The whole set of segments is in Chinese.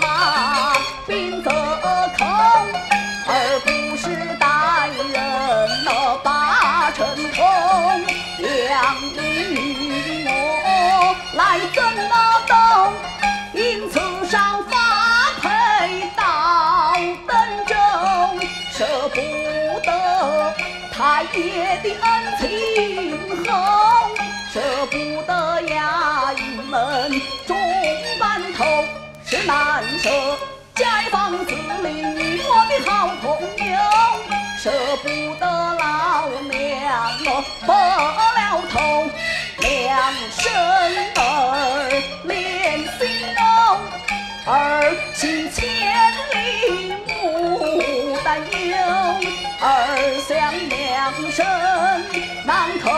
马兵则空，而不是带人那八成空。两女我来怎么动？因此上发配到登州，舍不得太爷的恩情舍街坊四邻与我的好朋友舍不得老娘白了头两生儿连心肉儿行千里母担忧儿想娘生难叩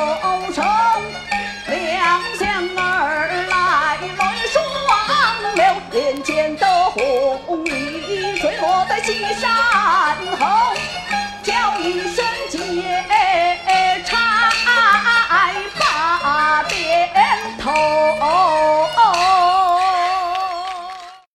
首，两想儿来泪双流连肩都我在西山后叫一声